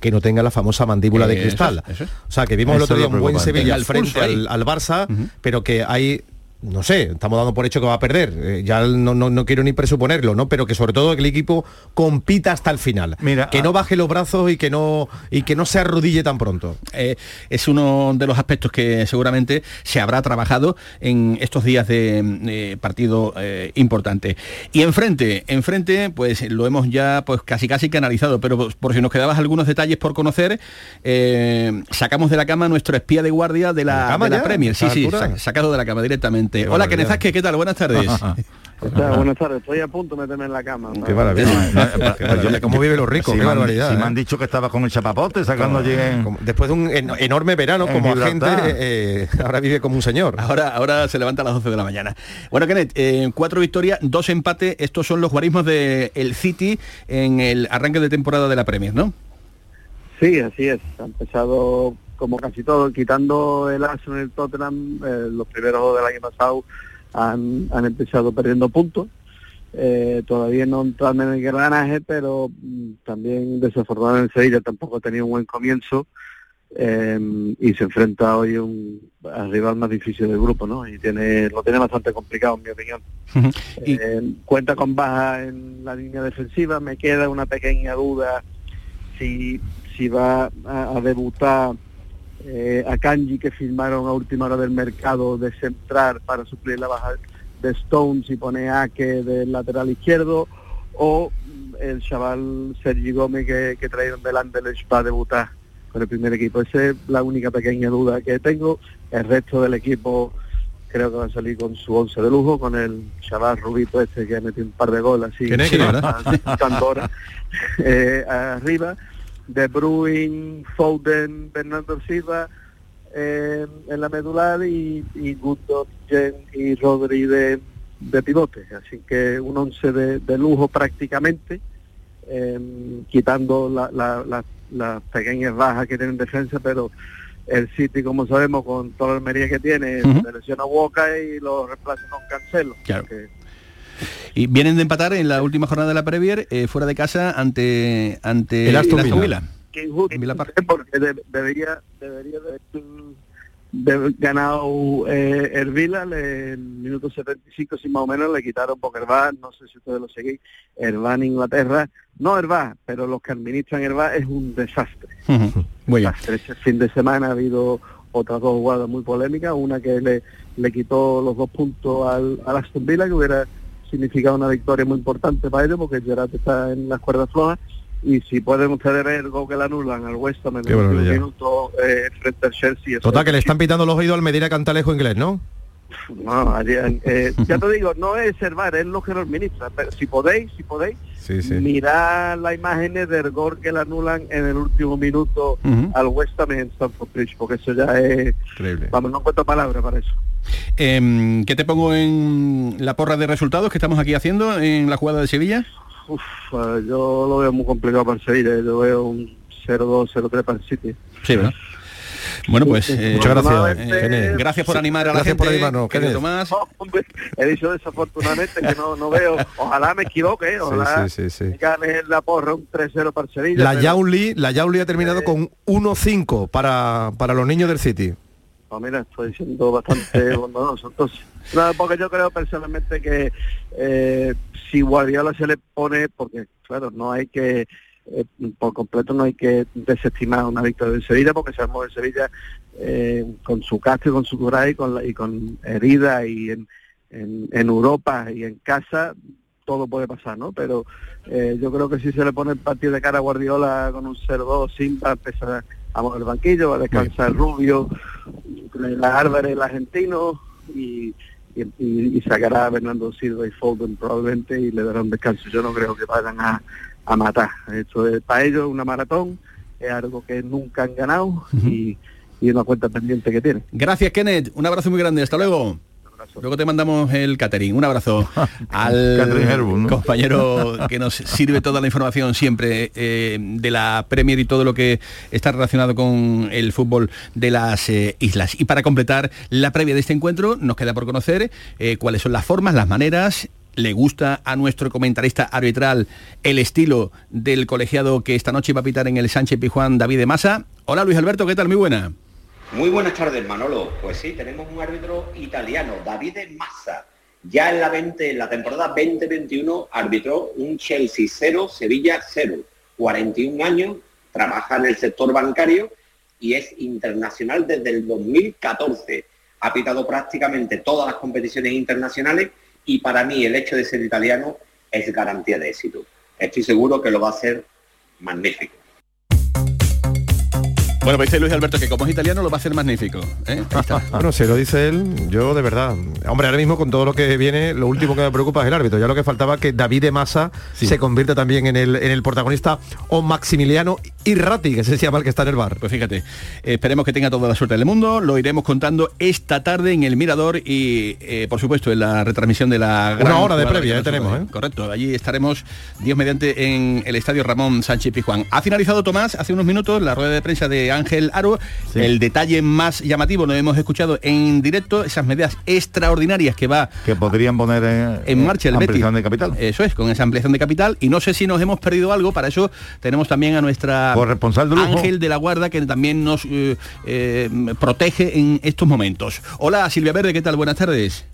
que no tenga la famosa mandíbula Eh, de cristal. eso. O sea, que vimos el Eso otro es día un buen. Sevilla El al frente al Barça, pero que hay no sé, estamos dando por hecho que va a perder, eh, ya no, no, no quiero ni presuponerlo, ¿no? Pero que sobre todo que el equipo compita hasta el final. Mira, que ah. no baje los brazos y que no y que no se arrodille tan pronto. Eh, es uno de los aspectos que seguramente se habrá trabajado en estos días de eh, partido eh, importante. Y enfrente, enfrente, pues lo hemos ya pues casi casi que analizado, pero por, por si nos quedabas algunos detalles por conocer, sacamos de la cama nuestro espía de guardia de ¿De la de la? Premier. ¿A Sí, sí, sacado de la cama directamente. Qué Hola. Kenezasque, ¿qué tal? Buenas tardes. O sea, buenas tardes, estoy a punto de meterme en la cama. Qué maravilla. Qué maravilla. ¿Cómo viven los ricos? Si Qué me han- barbaridad. si me ¿eh? han dicho que estaba con el chapapote sacando allí en- Como- Después de un en- enorme verano En como Gibraltar. agente, eh, ahora vive como un señor. Ahora, ahora se levanta a las 12 de la mañana. Bueno, Kenneth, eh, cuatro victorias, dos empates. Estos son los guarismos del City en el arranque de temporada de la Premier, ¿no? Sí, así es. Ha empezado como casi todo, quitando el Arsenal y el Tottenham, eh, los primeros del año pasado han, han empezado perdiendo puntos. Eh, todavía no entrando en el granaje, pero mm, también desafortunadamente Sevilla tampoco ha tenido un buen comienzo eh, y se enfrenta hoy a un, al rival más difícil del grupo, ¿no? Y tiene lo tiene bastante complicado, en mi opinión. Eh, cuenta con baja en la línea defensiva, me queda una pequeña duda si, si va a, a debutar eh, a Kanji que firmaron a última hora del mercado de centrar para suplir la baja de Stones y pone a que del lateral izquierdo o mm, el chaval Sergi Gómez que, que trajeron del Anderlecht va a debutar con el primer equipo. Esa es la única pequeña duda que tengo. El resto del equipo creo que va a salir con su once de lujo, con el chaval Rubito este que metió un par de goles así, eh, arriba. De Bruin, Foden, Bernardo Silva eh, en la medular y, y Gundogan y Rodri de, de pivote. Así que un once de, de lujo prácticamente, eh, quitando la- la- la- las pequeñas bajas que tiene en defensa, pero el City, como sabemos, con toda la armería que tiene, se lesiona Boca y lo reemplaza con Cancelo. Claro. Que- Y vienen de empatar en la última jornada de la Premier, eh, fuera de casa, ante, ante El Aston Villa. que injusto, porque de- debería debería de, de haber ganado eh, el Vila en el minuto 75 si más o menos le quitaron porque Hervá, no sé si ustedes lo seguís, Hervá en Inglaterra, no Hervá, pero los que administran Hervá es un desastre. Muy bien. Desastre. Ese fin de semana ha habido otras dos jugadas muy polémicas, una que le, le quitó los dos puntos al, al Aston Villa, que hubiera significado una victoria muy importante para ellos, porque Gerard está en las cuerdas flojas, y si pueden ustedes ver el gol que le anulan al West Ham en el minuto eh, frente al Chelsea. Total, que le están pitando los oídos al Medina Cantalejo inglés, ¿no? no, eh, ya te digo, no es el es lo que lo administra, pero si podéis, si podéis, Sí, sí. mirad las imágenes del gol que le anulan en el último minuto Ujú. al West Ham en Stamford Bridge, porque eso ya es, Increíble. vamos, no encuentro palabras para eso. Em, ¿Qué te pongo en la porra de resultados que estamos aquí haciendo en la jugada de Sevilla? Uf, eh, yo lo veo muy complicado para el Sevilla, yo veo un 0-2, 0-3 para el City. Sí, ¿verdad? Bueno, pues eh, Muchas gracias, eh, gracias por animar a la gracias gente. por animarnos, querido. Tomás. No, hombre, he dicho desafortunadamente que no, no veo, ojalá me equivoque, eh, ojalá sí, sí, sí. me gane la porra un 3-0 para el Sevilla. La pero- Yauli, la Yauli ha terminado con 1-5 para, para los niños del City. Pues mira, estoy siendo bastante bondadoso. Entonces, no, porque yo creo personalmente que eh, si Guardiola se le pone, porque claro, no hay que, eh, por completo no hay que desestimar una victoria del Sevilla, porque sabemos que Sevilla, eh, con su castro y con su coraje y con, la- y con herida y en, en, en Europa y en casa, todo puede pasar, ¿no? Pero eh, yo creo que si se le pone el partido de cara a Guardiola con un 0-2, sin va a empezar a mover el banquillo, va a descansar Rubio, la Álvarez, el argentino, y, y, sacará a Bernardo Silva y Foden probablemente y le darán descanso. Yo no creo que vayan a, a matar. Esto es para ellos una maratón, es algo que nunca han ganado y, y una cuenta pendiente que tienen. Gracias, Kenneth. Un abrazo muy grande. Hasta luego. Luego te mandamos el catering. Un abrazo al compañero que nos sirve toda la información siempre eh, de la Premier y todo lo que está relacionado con el fútbol de las eh, islas. Y para completar la previa de este encuentro, nos queda por conocer eh, cuáles son las formas, las maneras. ¿Le gusta a nuestro comentarista arbitral el estilo del colegiado que esta noche va a pitar en el Sánchez Pijuán David de Masa? Hola Luis Alberto, ¿qué tal? Muy buena. Muy buenas tardes, Manolo. Pues sí, tenemos un árbitro italiano, Davide Massa. Ya en la 20, en la temporada 2021 arbitró un Chelsea 0, Sevilla 0. 41 años, trabaja en el sector bancario y es internacional desde el 2014. Ha pitado prácticamente todas las competiciones internacionales y para mí el hecho de ser italiano es garantía de éxito. Estoy seguro que lo va a hacer magnífico. Bueno, pues dice Luis Alberto que como es italiano lo va a hacer magnífico. ¿eh? Bueno, si lo dice él, yo de verdad. Hombre, ahora mismo con todo lo que viene, lo último que me preocupa es el árbitro. Ya lo que faltaba que David de Massa se convierta también en el, en el protagonista o Maximiliano Irrati, que se llama el que está en el bar. Pues fíjate, eh, esperemos que tenga toda la suerte del mundo, lo iremos contando esta tarde en el Mirador y eh, por supuesto en la retransmisión de la gran Una hora de previa, eh, tenemos, sube. Correcto, allí estaremos Dios mediante en el estadio Ramón Sánchez Pizjuán. Ha finalizado Tomás hace unos minutos la rueda de prensa de Ángel Aro. El detalle más llamativo lo hemos escuchado en directo, esas medidas extraordinarias que va que podrían poner en, en marcha el Betis. ampliación de capital. Eso es, con esa ampliación de capital. Y no sé si nos hemos perdido algo, para eso tenemos también a nuestra Corresponsal de lujo. Ángel de la Guarda, que también nos eh, eh, protege en estos momentos. Hola Silvia Verde, ¿qué tal? Buenas tardes.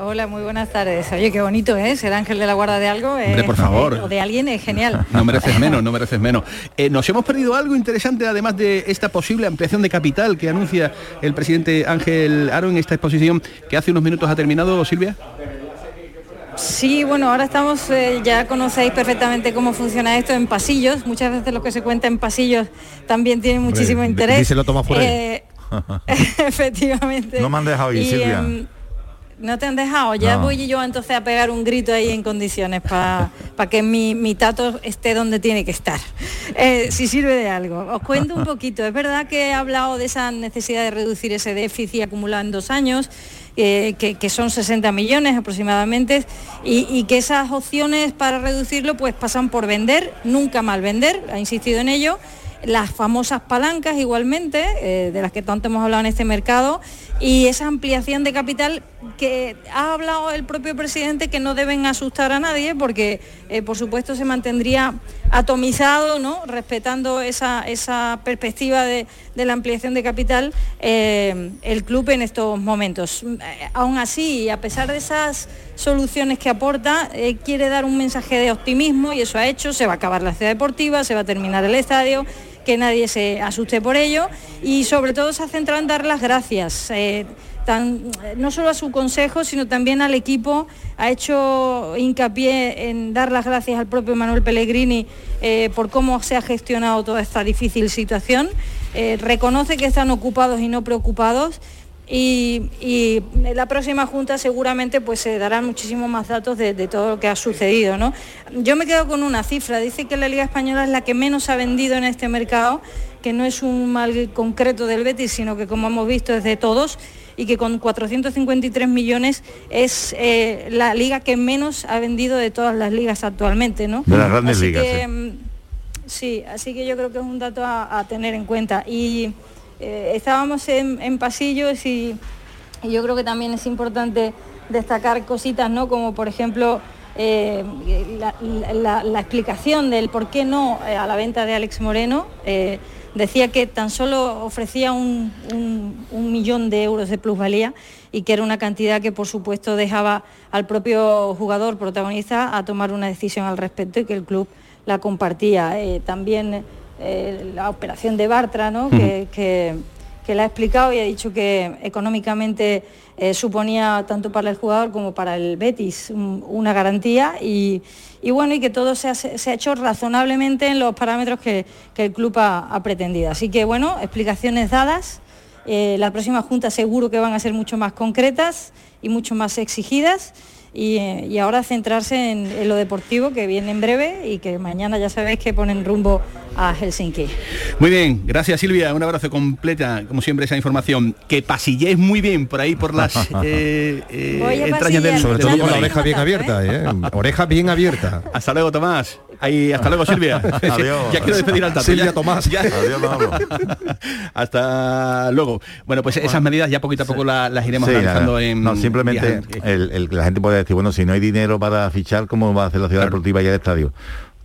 Hola, muy buenas tardes. Oye, qué bonito es ser ángel de la guarda de algo. Hombre, eh, por favor. O de alguien es genial. No mereces menos, no mereces menos. Eh, nos hemos perdido algo interesante, además de esta posible ampliación de capital que anuncia el presidente Ángel Aro en esta exposición que hace unos minutos ha terminado, Silvia. Sí, bueno, ahora estamos, eh, ya conocéis perfectamente cómo funciona esto en pasillos. Muchas veces lo que se cuenta en pasillos también tiene muchísimo Hombre, interés. díselo, Tomás, por ahí. Eh, efectivamente. No me han dejado ir, Y, Silvia. No te han dejado, ya No. voy yo entonces a pegar un grito ahí en condiciones para que mi, mi tato esté donde tiene que estar. Eh, si sirve de algo. Os cuento un poquito. Es verdad que he hablado de esa necesidad de reducir ese déficit acumulado en dos años, eh, que, que son 60 millones aproximadamente, y, y que esas opciones para reducirlo pues pasan por vender, nunca mal vender, ha insistido en ello, las famosas palancas igualmente, eh, de las que tanto hemos hablado en este mercado, y esa ampliación de capital que ha hablado el propio presidente que no deben asustar a nadie porque eh, por supuesto se mantendría atomizado, ¿no? respetando esa, esa perspectiva de, de la ampliación de capital eh, el club en estos momentos. Eh, Aún así, a pesar de esas soluciones que aporta, quiere dar un mensaje de optimismo y eso ha hecho, se va a acabar la ciudad deportiva, se va a terminar el estadio, que nadie se asuste por ello y sobre todo se ha centrado en dar las gracias. No solo a su consejo, sino también al equipo. Ha hecho hincapié en dar las gracias al propio Manuel Pellegrini eh, por cómo se ha gestionado toda esta difícil situación. Eh, reconoce que están ocupados y no preocupados. Y, la próxima junta seguramente pues se darán muchísimos más datos de, de todo lo que ha sucedido. ¿no? Yo me quedo con una cifra, dice que la Liga Española es la que menos ha vendido en este mercado, que no es un mal concreto del Betis, sino que como hemos visto es de todos y que con 453 millones es eh, la liga que menos ha vendido de todas las ligas actualmente. ¿no? De las grandes Así ligas, que, mm, Sí, así que yo creo que es un dato a, a tener en cuenta. Y eh, estábamos en, en pasillos y, y yo creo que también es importante destacar cositas, ¿no? Como por ejemplo eh, la, la- la explicación del por qué no eh, a la venta de Alex Moreno. Eh, decía que tan solo ofrecía un, un- un millón de euros de plusvalía y que era una cantidad que por supuesto dejaba al propio jugador protagonista a tomar una decisión al respecto y que el club la compartía. Eh, también eh, la operación de Bartra, ¿no? que, que- que la ha explicado y ha dicho que económicamente eh, suponía tanto para el jugador como para el Betis un- una garantía y, bueno, y que todo se ha, hecho razonablemente en los parámetros que, el club ha, ha pretendido. Así que bueno, explicaciones dadas. Eh, la próxima junta seguro que van a ser mucho más concretas y mucho más exigidas. Y, eh, y ahora centrarse en, en lo deportivo que viene en breve y que mañana ya sabéis que ponen rumbo a Helsinki. Muy bien, gracias Silvia, un abrazo completa, como siempre, esa información. Que pasilléis muy bien por ahí por las eh, eh, entrañas del Sobre todo con la oreja bien abierta, ¿eh? Oreja bien abierta. Hasta luego, Tomás. Ahí, hasta luego, Silvia. Adiós. ya quiero despedir al Tato. Silvia ya- Tomás. ya- Adiós, Manolo. hasta luego. Bueno, pues esas medidas ya poquito a poco la- las iremos Sí, nada. en no, simplemente días. el, el- la gente puede decir, bueno, si no hay dinero para fichar, ¿cómo va a hacer la ciudad deportiva y el estadio?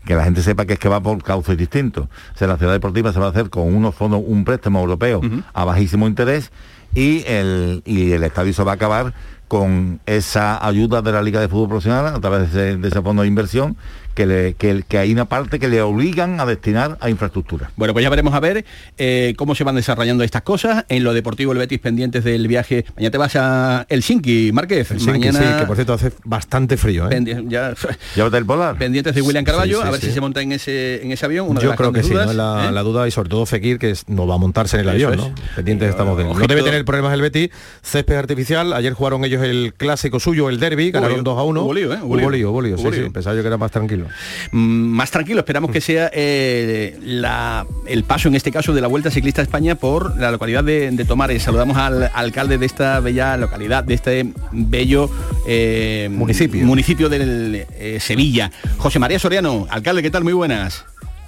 Que la gente sepa que es que va por cauces distintos. O sea, la ciudad deportiva se va a hacer con unos fondos, un préstamo europeo a bajísimo interés y el, y el estadio se va a acabar con esa ayuda de la Liga de Fútbol Profesional a través de, de ese fondo de inversión que, le- que- que hay una parte que le obligan a destinar a infraestructura. Bueno, pues ya veremos a ver eh, cómo se van desarrollando estas cosas. En lo deportivo, el Betis pendientes del viaje. Mañana te vas a Helsinki, Márquez. Mañana sí, que por cierto hace bastante frío. ¿eh? pendi- ya- Llévate el polar. pendientes de William Carballo, Sí, sí, a ver sí. si se monta en ese, en ese avión. una Yo creo que grandes sí, dudas, ¿no? la, ¿eh? la duda y sobre todo Fekir, que es- no va a montarse en el Eso avión, es. ¿no? Pendientes estamos de. No debe tener problemas el Betis. Césped artificial. Ayer jugaron ellos el clásico suyo, el derby, ganaron lío. 2 a 1. Hubo lío, ¿eh? Hubo lío. hubo sí, sí. Pensaba yo que era más tranquilo. Mm, más tranquilo. Esperamos que sea eh, la- el paso, en este caso, de la Vuelta Ciclista a España por la localidad de, de Tomares. Saludamos al alcalde de esta bella localidad, de este bello eh, Municipio. municipio del eh, Sevilla. José María Soriano, alcalde, ¿qué tal? Muy buenas.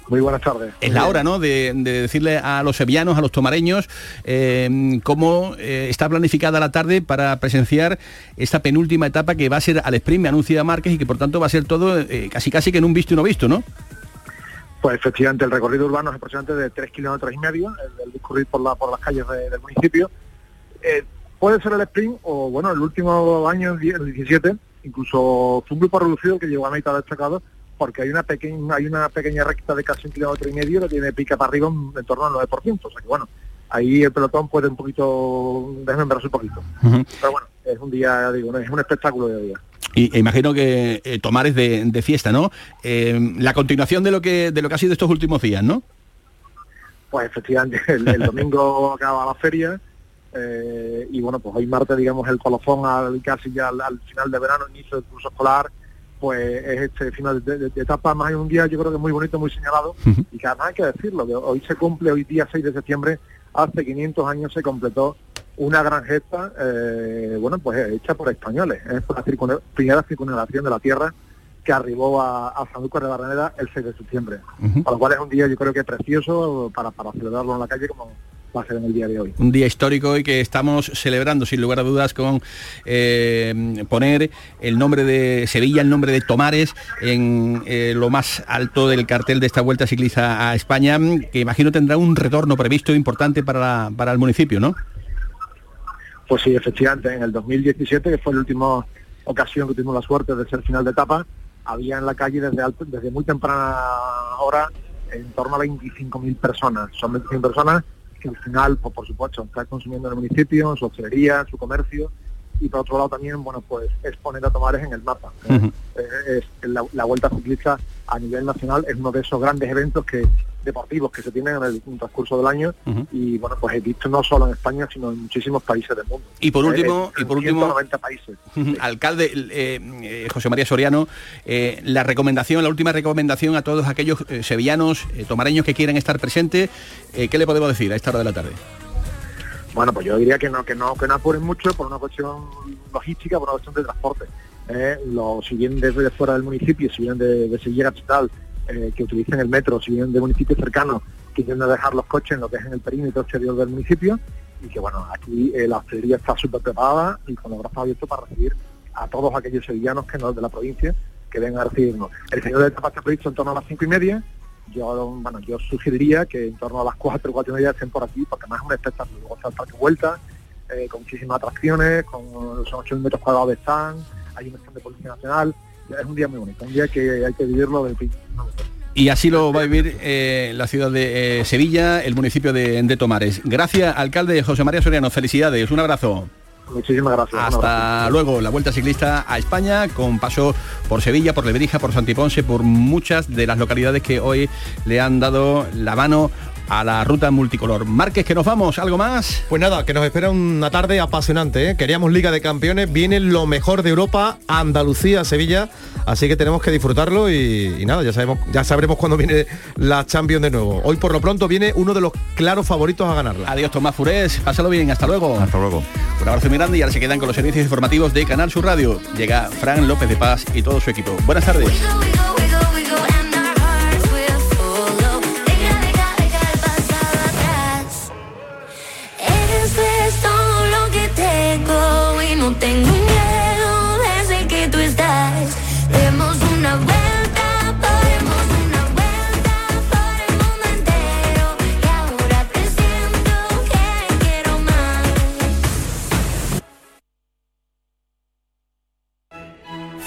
Muy buenas tardes. Es la hora, ¿no?, de, de decirle a los sevillanos, a los tomareños, eh, cómo eh, está planificada la tarde para presenciar esta penúltima etapa que va a ser al sprint, me anuncia Márquez, y que por tanto va a ser todo eh, casi casi que en un visto y no visto, ¿no? Pues efectivamente el recorrido urbano es aproximadamente de 3 kilómetros y medio, el, el discurrir por, la, por las calles de- del municipio. Puede ser el sprint o, bueno, el último año, el 17, incluso fue un grupo reducido que llegó a mitad destacado porque hay una pequeña hay una pequeña recta de casi un kilómetro y medio que tiene pica para arriba en, en torno al 9%. O sea que, bueno, ahí el pelotón puede un poquito desmembrarse un poquito. Pero bueno, es un día, digo, es un espectáculo de día. Y e imagino que eh, Tomares de, de fiesta, ¿no? Eh, la continuación de lo que de lo que ha sido estos últimos días, ¿no? Pues efectivamente, el, el domingo acaba la feria eh, y bueno, pues hoy martes, digamos, el colofón al, casi ya al, al final de verano, inicio del curso escolar, pues es este final de, de- de etapa, más hay un día yo creo que muy bonito, muy señalado. Y que además hay que decirlo, que hoy se cumple, hoy día 6 de septiembre, hace 500 años se completó una gran gesta, eh, bueno, pues hecha por españoles, es la circun- primera circunvalación de la Tierra que arribó a, a Sanlúcar de Barraneda el 6 de septiembre. Con lo cual es un día yo creo que precioso para, para celebrarlo en la calle como va a ser en el día de hoy. Un día histórico y que estamos celebrando sin lugar a dudas con eh, poner el nombre de Sevilla, el nombre de Tomares en eh, lo más alto del cartel de esta vuelta ciclista a España, que imagino tendrá un retorno previsto importante para, para el municipio, ¿no? Pues sí, efectivamente, en el 2017, que fue la última ocasión que tuvimos la suerte de ser final de etapa, había en la calle desde, alto- desde muy temprana hora en torno a 25.000 personas. Son 25.000 personas que al final, pues, por supuesto, están consumiendo en el municipio, en su hostelería, en su comercio, y por otro lado también, bueno, pues es poner a Tomares en el mapa. Eh, es- la, la Vuelta Ciclista a nivel nacional es uno de esos grandes eventos que deportivos que se tienen en el transcurso del año. Y bueno pues he visto no solo en España sino en muchísimos países del mundo. Y por Eh, último, y por último, 190 países. Alcalde eh, José María Soriano, la recomendación, la última recomendación a todos aquellos sevillanos, tomareños que quieran estar presentes, ¿qué le podemos decir a esta hora de la tarde? Bueno pues yo diría que no que no que no apuren mucho por una cuestión logística por una cuestión de transporte Eh, lo, si vienen desde fuera del municipio si vienen de, de Sevilla capital eh, que utilicen el metro si vienen de municipios cercanos que tienden a dejar los coches en lo que es en el perímetro exterior del municipio y que bueno aquí eh, la hostelería está súper preparada y con los brazos abiertos para recibir a todos aquellos sevillanos que no de la provincia que vengan a recibirnos. El señor de etapa está previsto en torno a las cinco y media yo bueno yo sugeriría que en torno a las cuatro cuatro y media estén por aquí porque además es un espectáculo luego está el parque vuelta eh, con muchísimas atracciones con son 8 metros cuadrados de stand hay un stand de policía nacional es un día muy bonito un día que hay que vivirlo del principio Y así lo va a vivir eh, la ciudad de eh, Sevilla, el municipio de, de Tomares. Gracias, alcalde José María Soriano. Felicidades, un abrazo. Muchísimas gracias. Hasta luego, la vuelta ciclista a España con paso por Sevilla, por Lebrija, por Santiponce, por muchas de las localidades que hoy le han dado la mano a la ruta multicolor. Márquez, que nos vamos, ¿algo más? Pues nada, que nos espera una tarde apasionante. ¿eh? Queríamos Liga de Campeones, viene lo mejor de Europa, Andalucía, Sevilla, así que tenemos que disfrutarlo y, y nada, ya sabemos, ya sabremos cuándo viene la Champions de nuevo. Hoy por lo pronto viene uno de los claros favoritos a ganarla. Adiós Tomás Furés, pásalo bien, hasta luego. Hasta luego. Un abrazo muy grande y ahora se quedan con los servicios informativos de Canal Sur Radio. Llega Fran López de Paz y todo su equipo. Buenas tardes.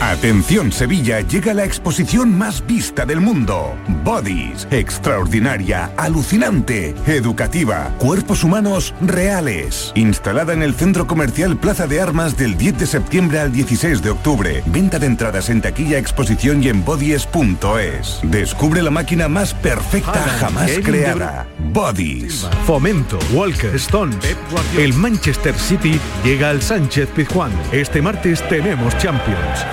Atención Sevilla, llega la exposición más vista del mundo. Bodies, extraordinaria, alucinante, educativa, cuerpos humanos reales. Instalada en el Centro Comercial Plaza de Armas del 10 de septiembre al 16 de octubre. Venta de entradas en taquilla, exposición y en bodies.es. Descubre la máquina más perfecta jamás creada. Bodies. Fomento, Walker, Stones. El Manchester City llega al Sánchez Pizjuán. Este martes tenemos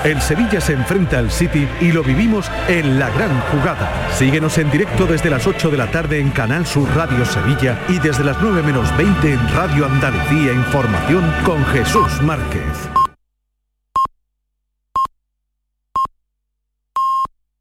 El Sevilla se enfrenta al City y lo vivimos en la gran jugada. Síguenos en directo desde las 8 de la tarde en Canal Sur Radio Sevilla y desde las 9 menos 20 en Radio Andalucía Información con Jesús Márquez.